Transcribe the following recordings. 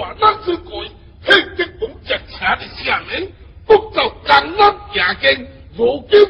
Hoa nắng tươi cội, thế 径如今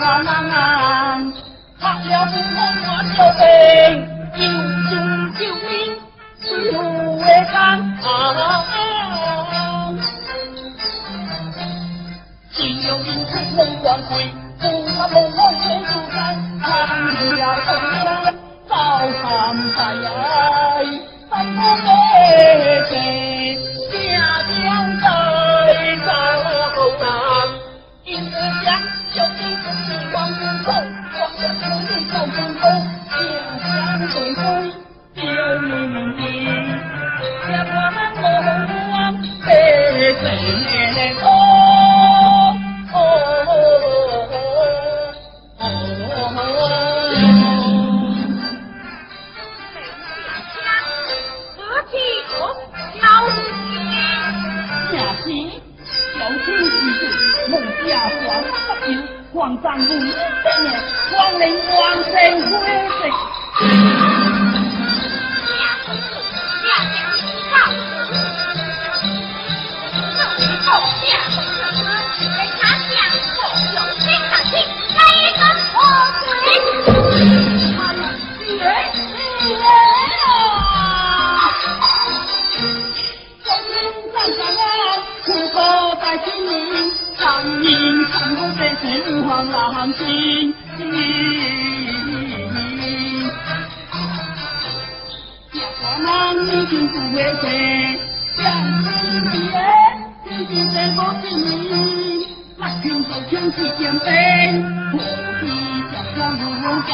啊难啊，黑了不安我就病，要用照面，需要会看啊。只有认识风光会。天顶在舞着霓霓，目眶在倾泻着冰，无事却将如何降？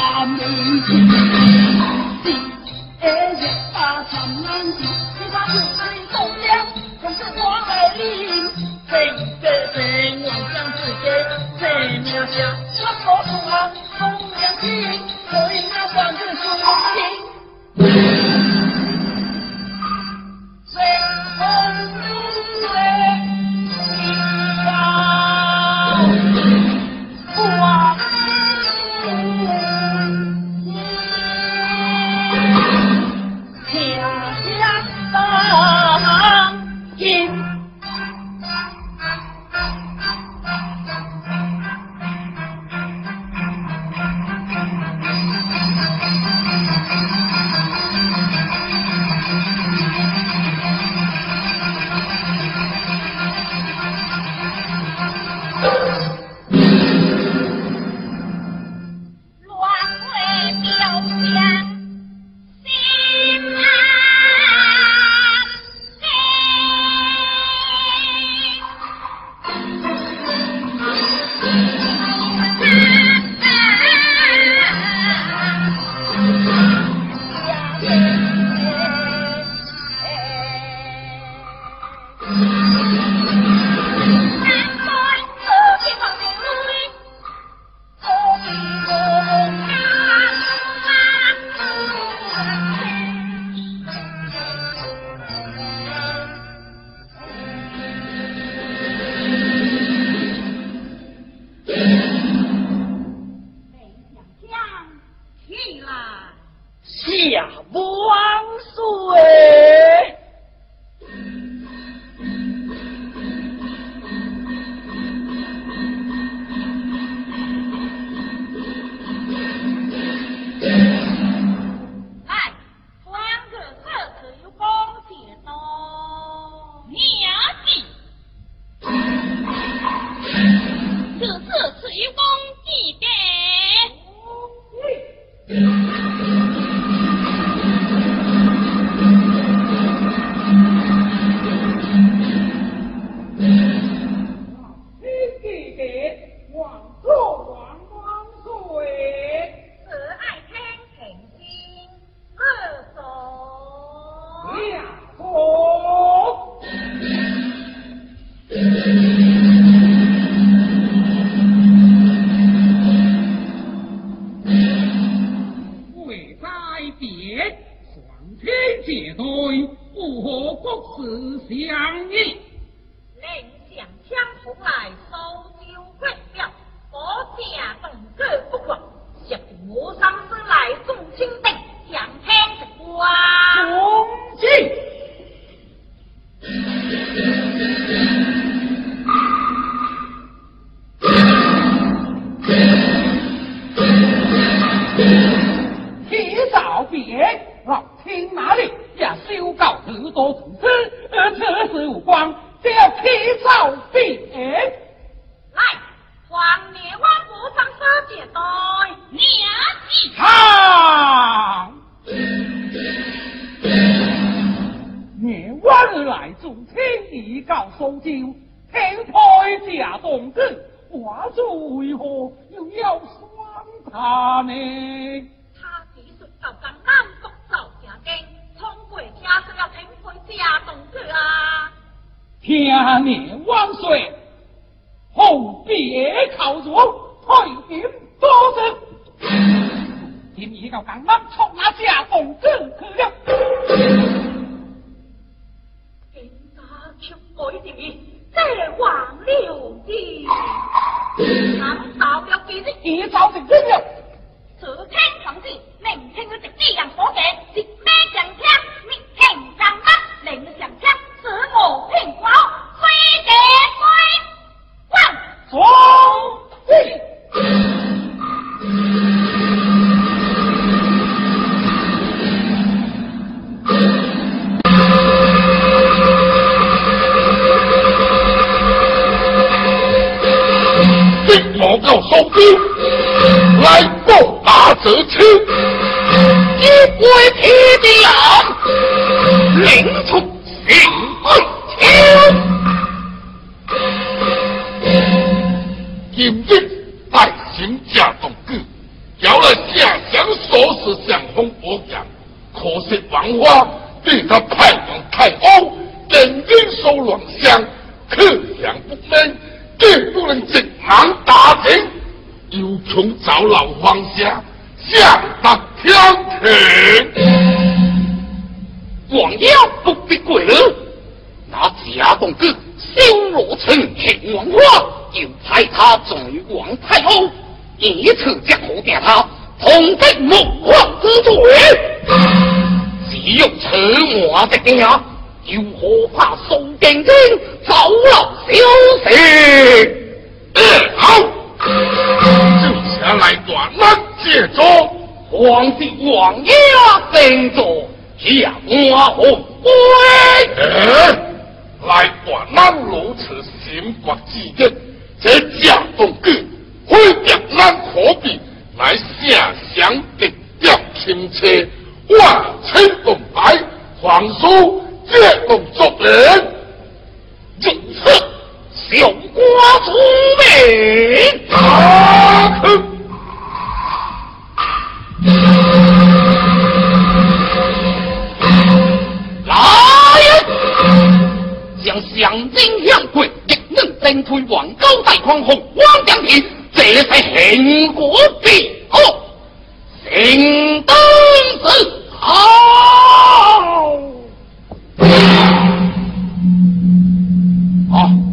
我叫苏兵，来报大泽丘。一队天地人，领出富贵枪。今日百姓家同聚，有了下想，说是想封我讲，可惜王花对他派。从早老方向向他挑停。王爷不必贵了，那假公哥修罗城秦王花，就派他从王太后，一次将何给他同被母皇之罪。只有此我的爹呀，又何怕宋殿军早老消息？嗯，好。来断南借助皇帝王爷定做将我护归来断南如此心腹之人这假动俊毁掉南可比来下降定调亲车万千功爱皇叔绝不作人。就小国祖命。啊向金向贵，一人登推王高大匡和汪将军，这是秦国必恶，秦登子好。好、啊。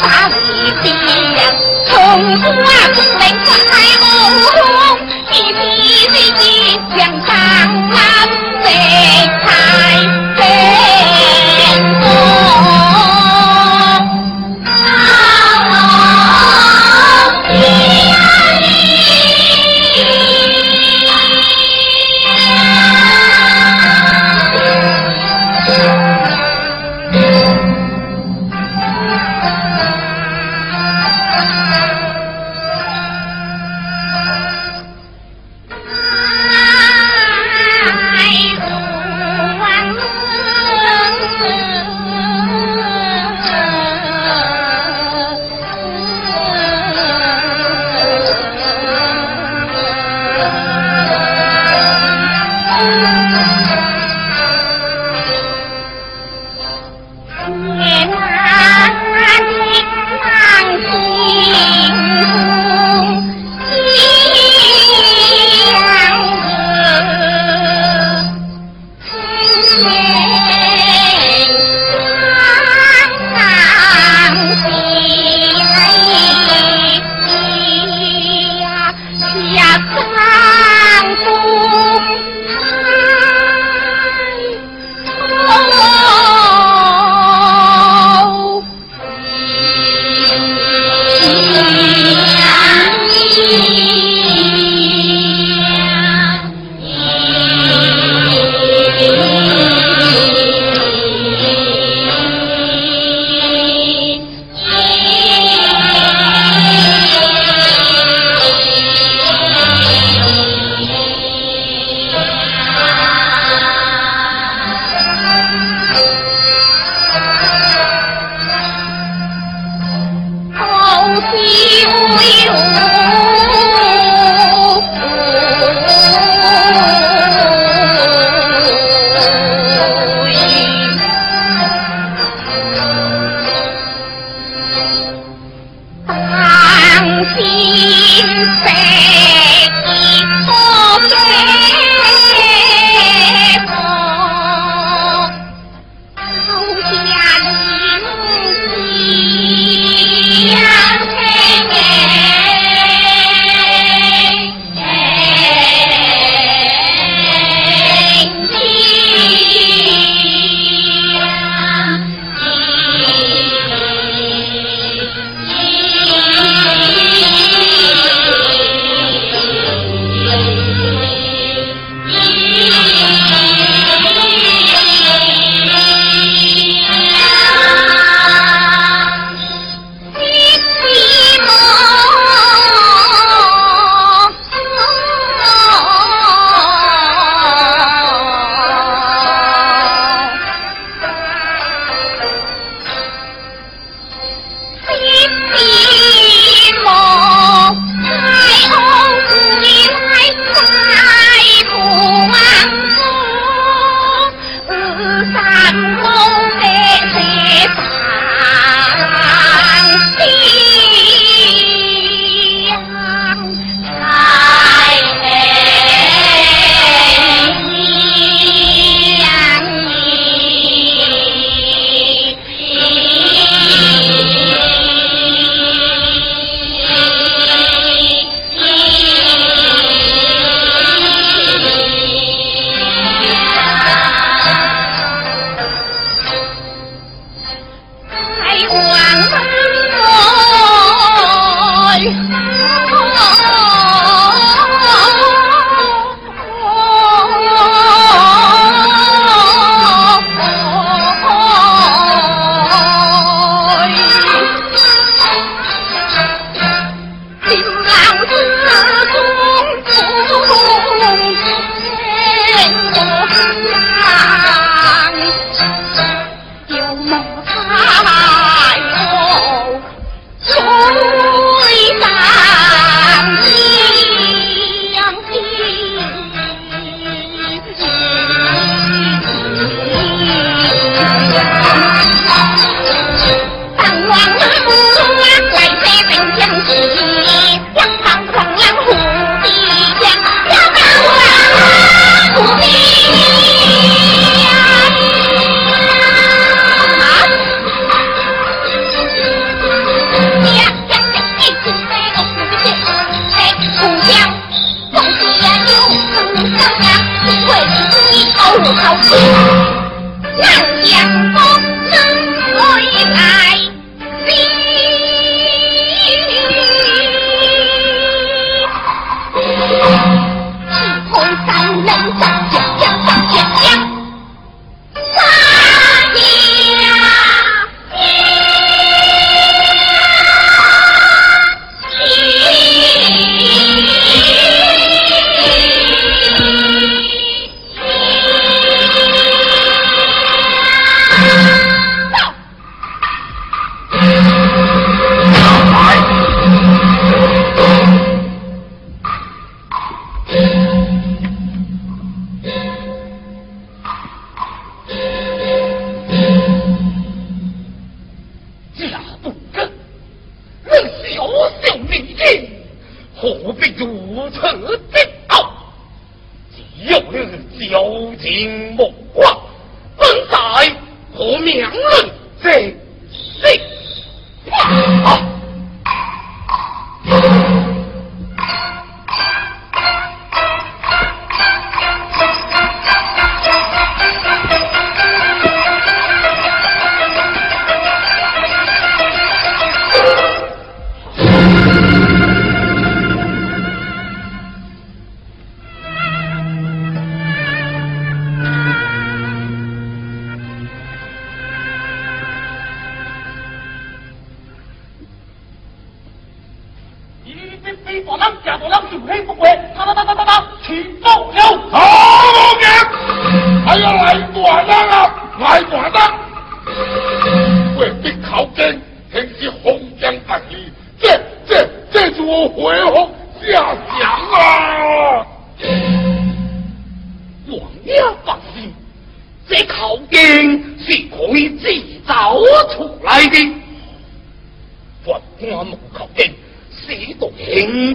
把彼地，从古啊，不明在无中，是是非非，一相。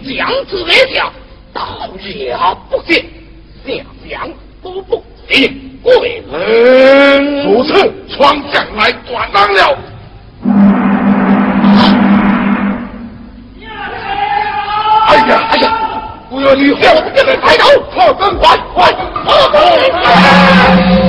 两子为了倒也不见两两都不行你门主持闯将来断当了。哎呀哎呀不要你我们这边抬头炮声滚滚炮声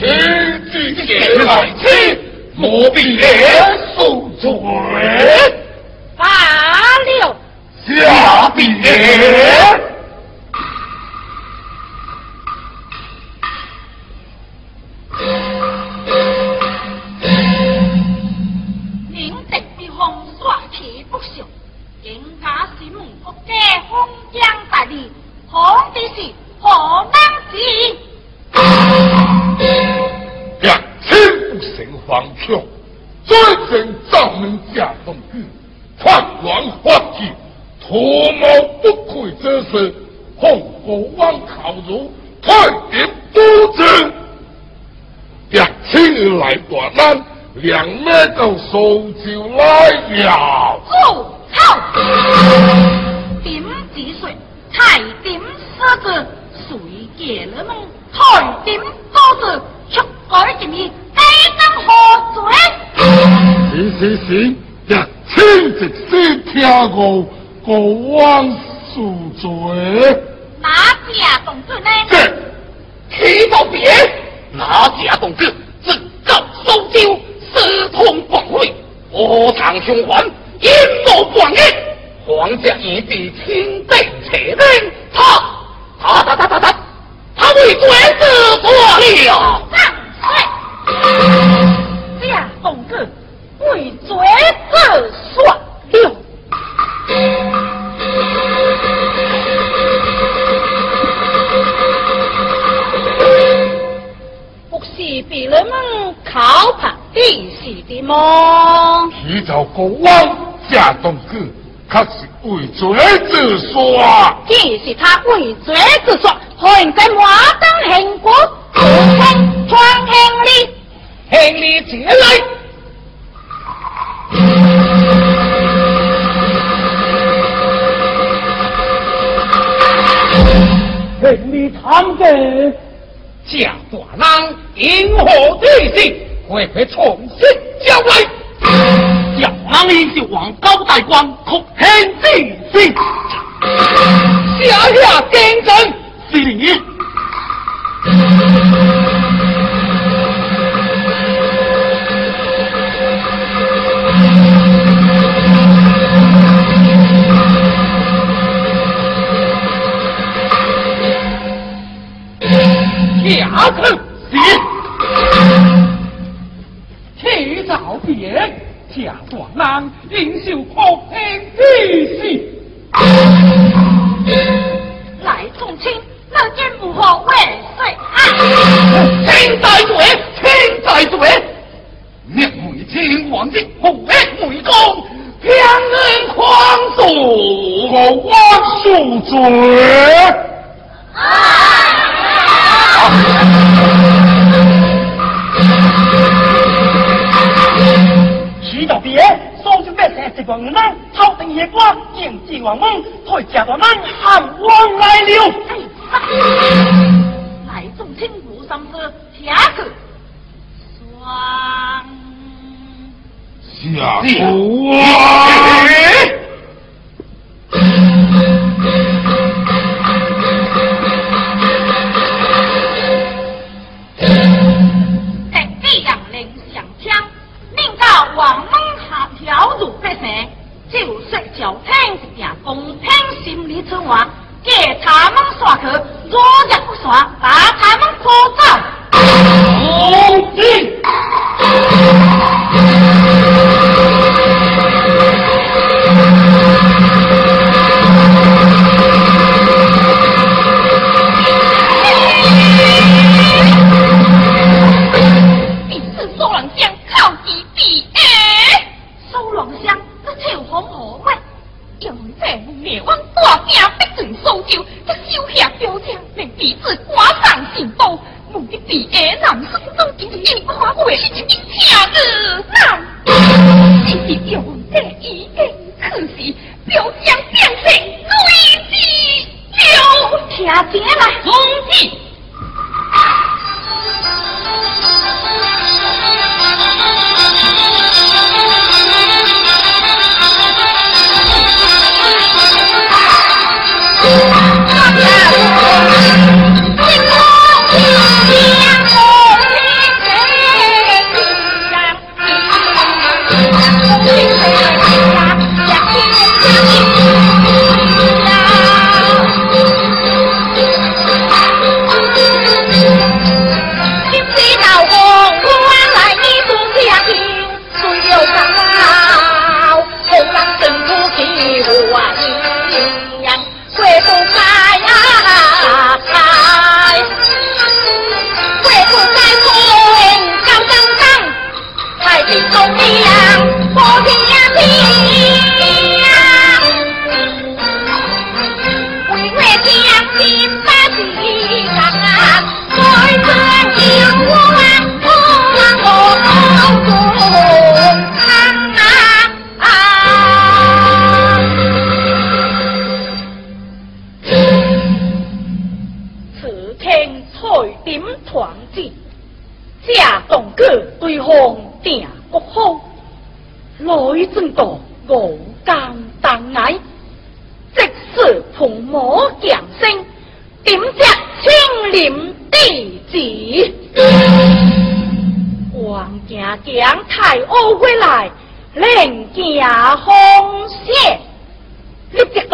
此之行来之无必了。为罪子所六不是别人们考他的是的吗？徐州国王驾东去可是为罪之所啊是他为罪之所还在马当行国穿行李行李来们的假大人因何地形，会会重新交来？蒋郎英就王高大官，可很地心，下下精神，是你。下次是。提早别，假大人应受可恨之事。来众亲，乐见母后万岁啊！请在座，请在座。灭梅天王的红烈梅公，偏人狂诉，我万恕罪。提早别，所就别生这个人，朝廷夜光，见帝王梦，退假大人喊王来了。来众亲无心事，下去。双下苦啊！就是叫听一点公平心理之话，给他们耍去，若日不耍，把他们拖走。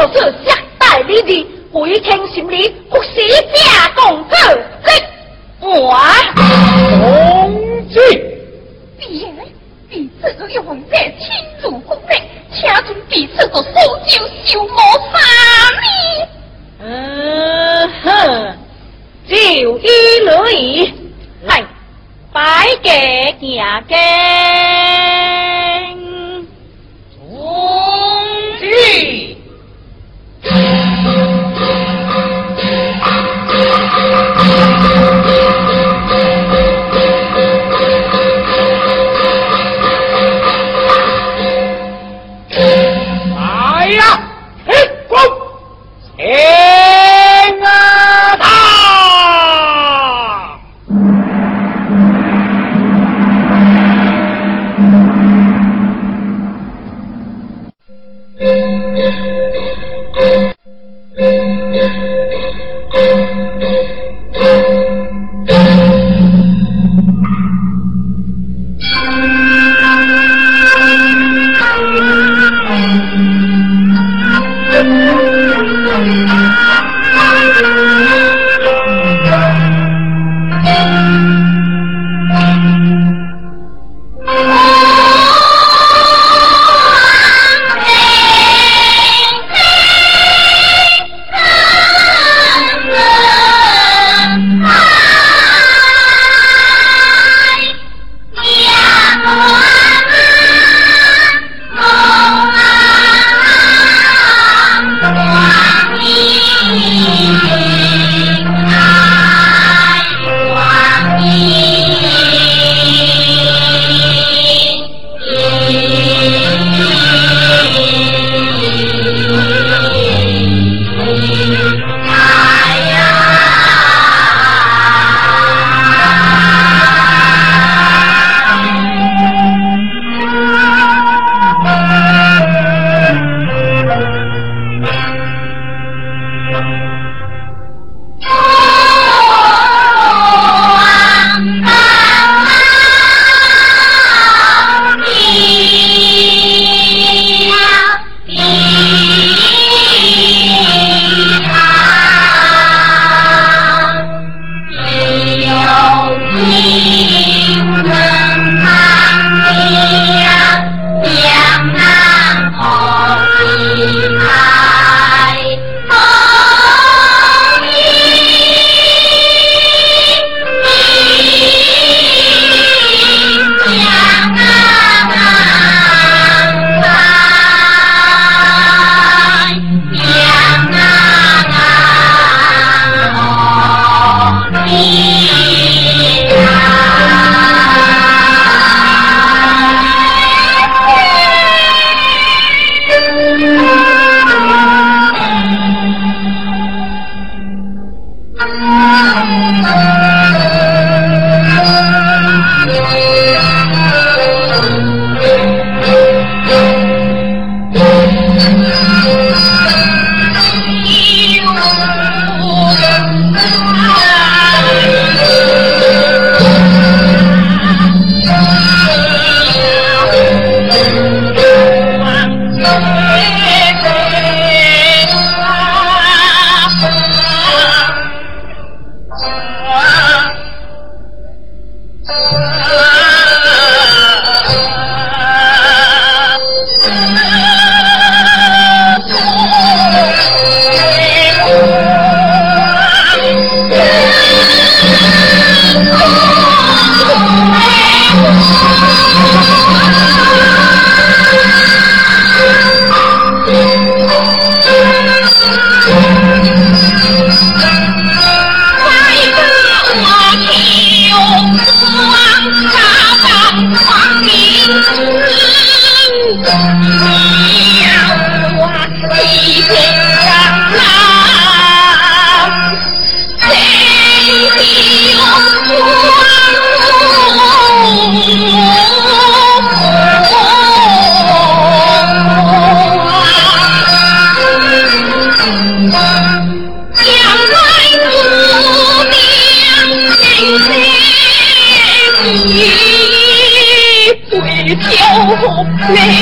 你这都是相待你的，回天心里不是假公子力我红军，别彼此都用这亲如骨内，请准彼此都手就修磨杀你。嗯哼，就一而已，来，摆给家根。哦。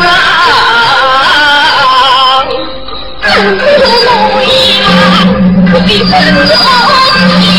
啊梦一梦，不必沉重。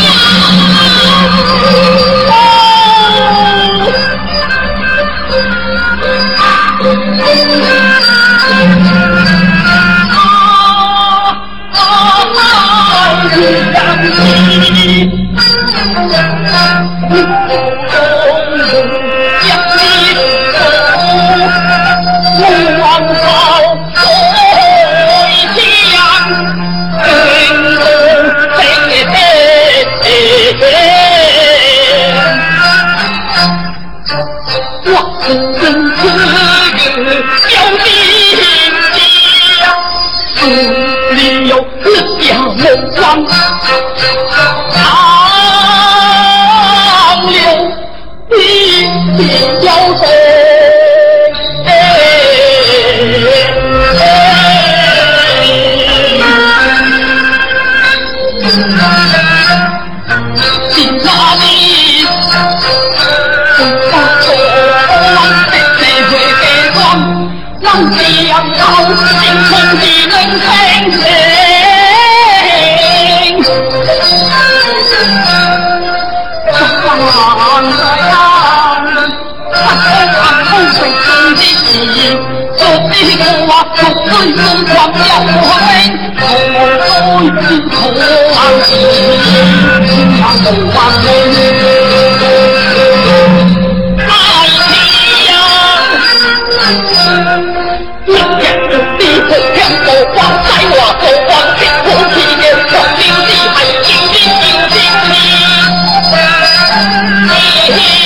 四方叫我们同走一途，望见，呀，都，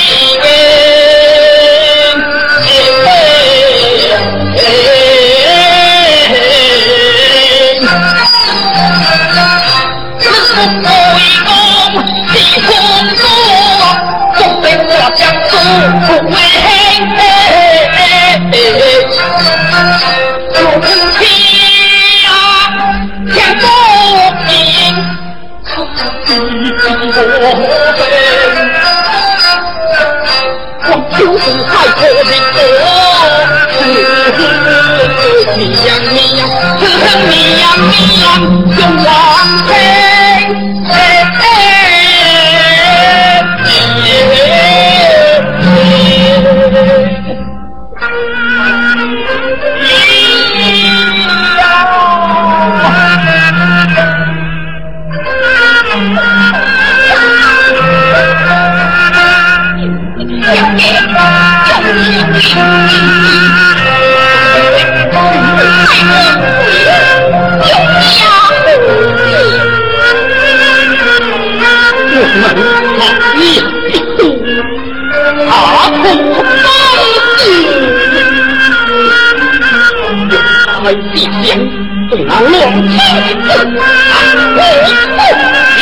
一定不分。我就是海阔天空，你呀你呀，你呀你呀，勇往前。必先不能乱妻子，不不娶。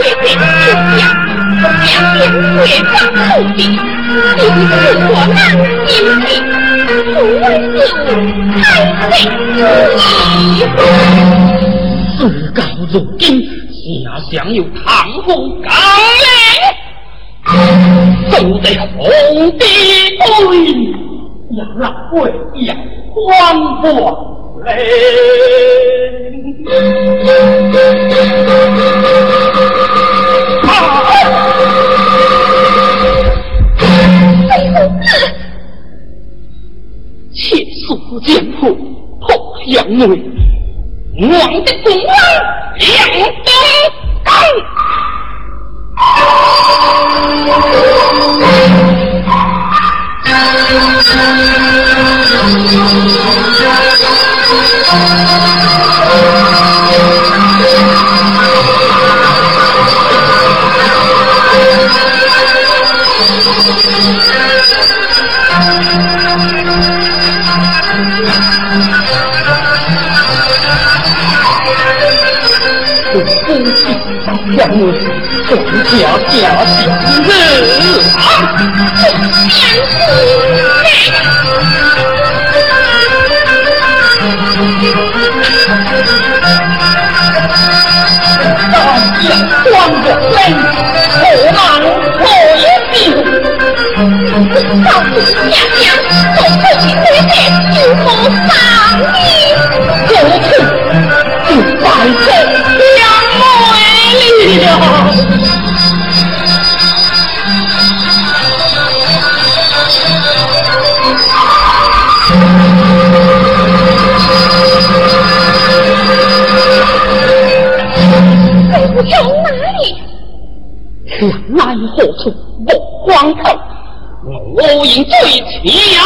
贵人出嫁，不想见贵，我难心，不为你太累之意。如今，下想有唐风高来，得皇帝对，杨老贵。不莫出莫慌头，我饮醉天涯。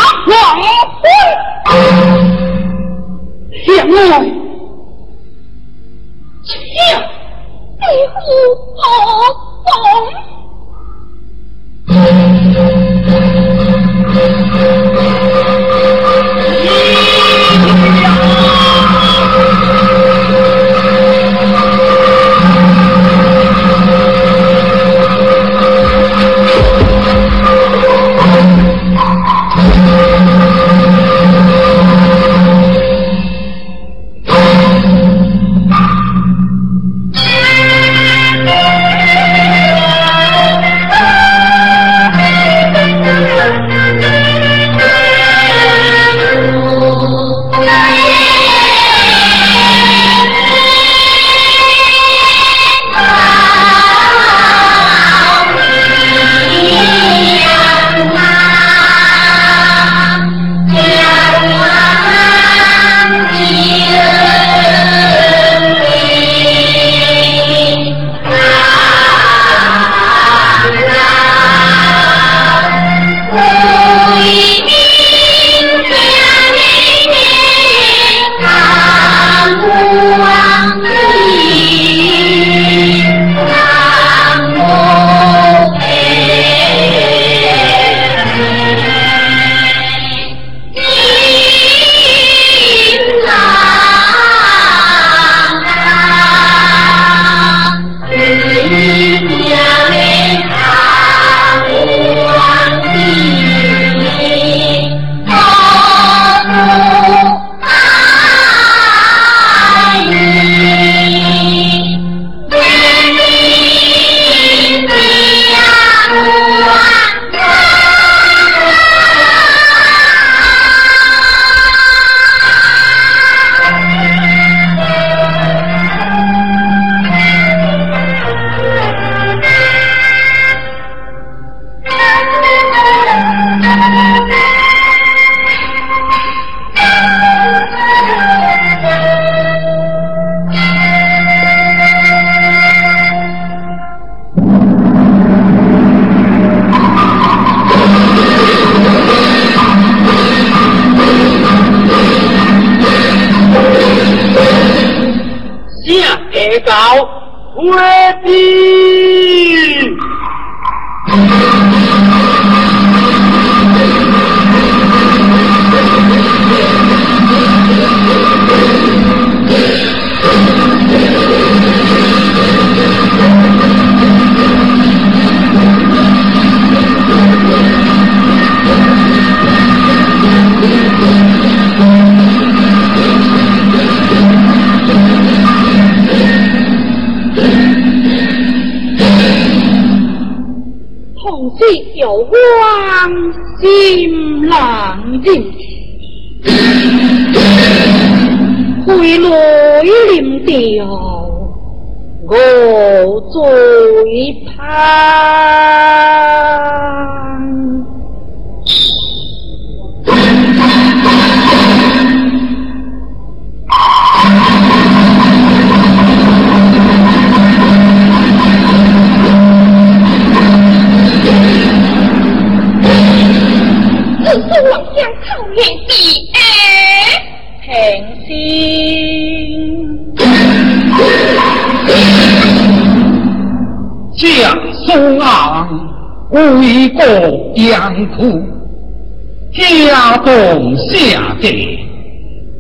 者，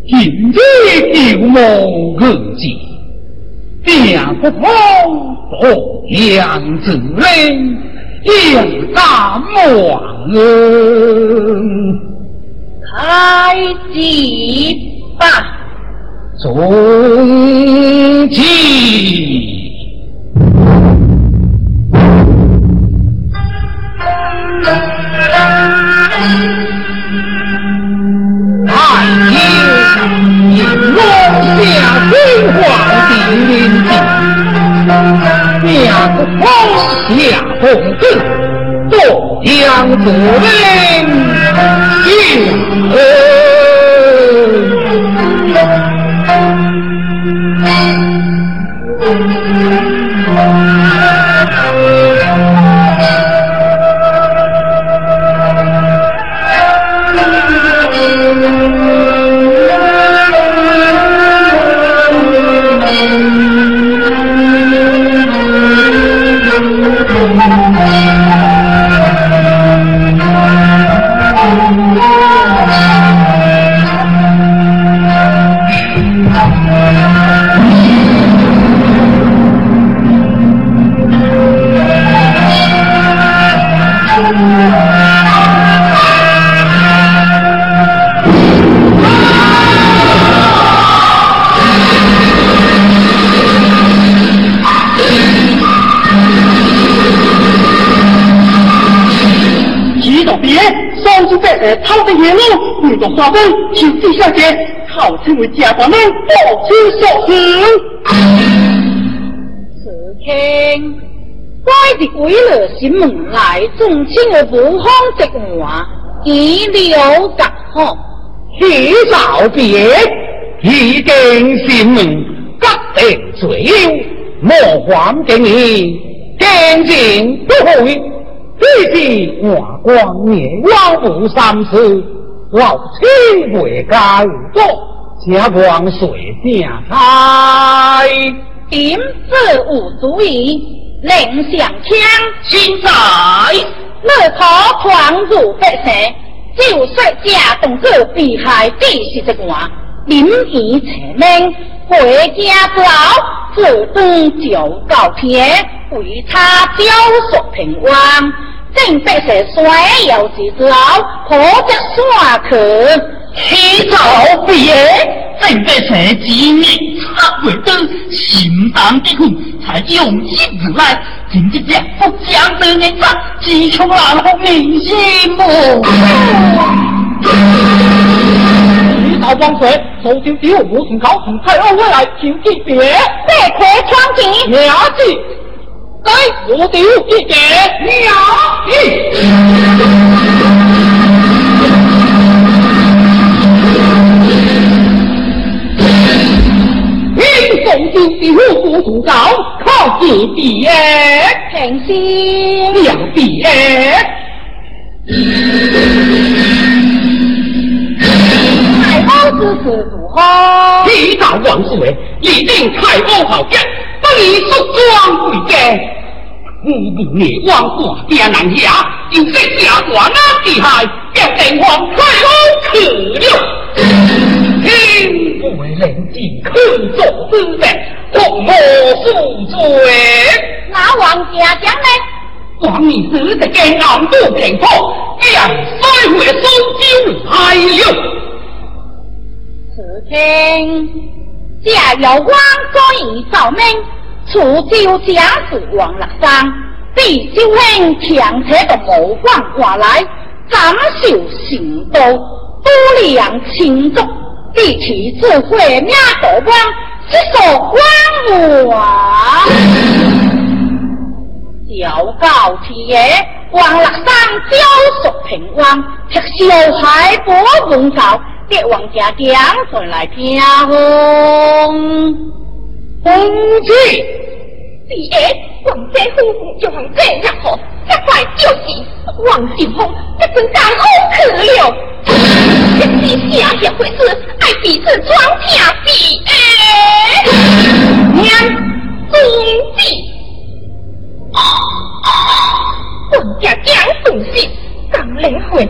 今日有梦恶计，定不通东阳子人，应当忘。开机吧，从今。皇的令箭，两个风下公子，夺将子令，的言论，遇到花灯，请地小姐，号称为家官们不知所行。此天，该的为了新门来中请的不方之话，以了达好。许少别，已经新门各得罪了，莫还给你，见见不会。这是华光灭妖无三事，老亲未该做，家光水下开。点子无足以令上枪，现在乐可闯入百姓，就说家等个被害地是这话，临以成命，回家之后自东就告天，为他教述平安。正百姓衰有之之后，可着山去起早别，正百姓今年插为灯，心当的苦，才用心而来，今日将不将得人杀，只求难红民心目。一道光水，手丢丢，无从高，从太后回来，请记别，再快闯进，了解。来，我丢一点鸟。你送丢的虎不图高，靠自己平心两别。太后之事如何？提到王岁，一定太后好将，不以束装为戒。五步灭亡，挂家难下，有些家官啊厉害，要定皇太后去了。天不为人尽可作之责，何莫恕罪？那王家将呢？王你死的奸暗不平破，将衰会收酒来了。此天家有王所以造命。楚州将士王乐山，被修兴强扯的模范挂来，斩首行道，多量轻重，地气智慧名道光，是所光华。小告天，王乐山教述平安，吃小孩不问告，给王家将军来听风。公子，爹，王家夫妇就像这样好，这块就是王景峰，这真当好可了。这是下下回事，爱彼此装下爹。娘，公子，王家将送信，刚来回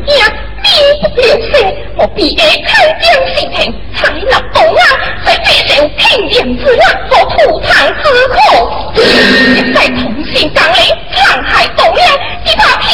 家，不留声，我必须开疆兴平，才能保安，在北受平定之乱和土产之苦。现在同心刚烈，残害东阳，只怕撇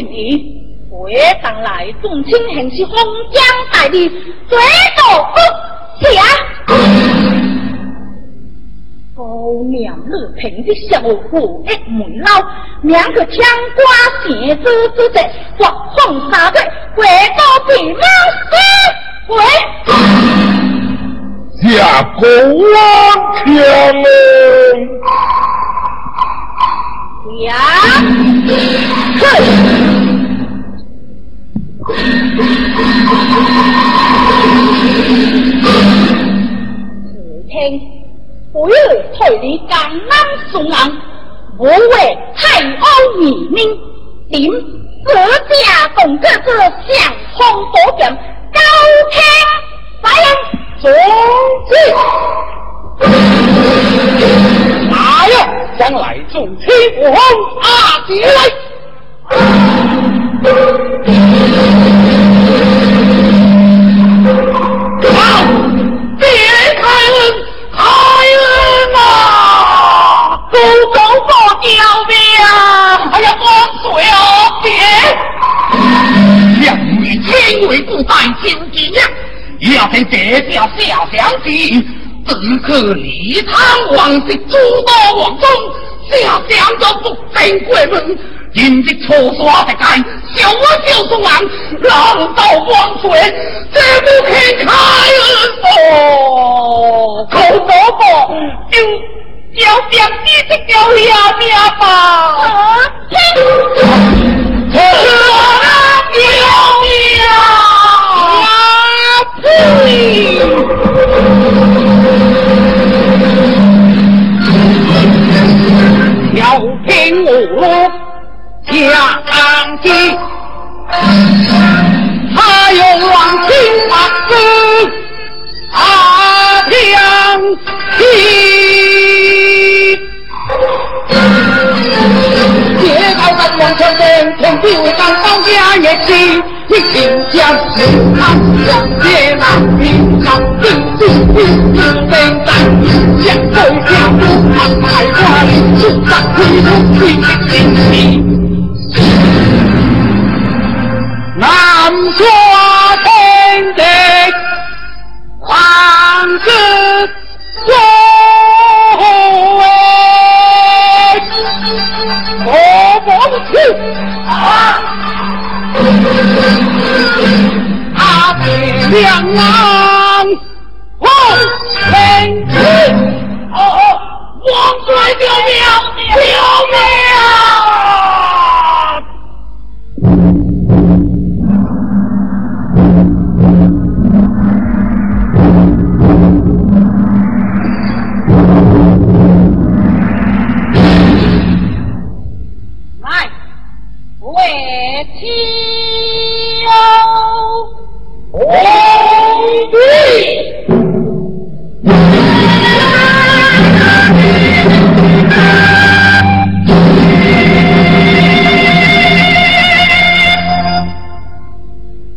定义。回当来众卿行是封疆大吏，最多不下。高娘日平的小虎一门老，两个枪瓜弦子之者，刮风沙队，回到平安师回。下国王枪呀，哼！此听。不为退离江南宋人，不为太欧移民，点自家共个子相风多变，高听发言总之，哪呀？将来众亲王阿姐来。好，别看。开恩啊！祖宗不吊命！哎呀，光水啊！别！两位千位不在九级呀，要给这条小祥子，只可立堂王是诸多王中，正两个不登过门，今日错耍的干，小我就是王，老道王水，这不肯开哦，狗伯伯，就要点你这条下命吧。啊，可了命呀！飘平五路将机，他用王金法师阿将机。铁高山王千人，天地为刚高家也是。你请将平安将接难平常定住定自登山，将头家不怕太花里，出战挥出最的精气。南下天地，万子多威，我不去。啊两哦，天子哦，王帅表命，表命。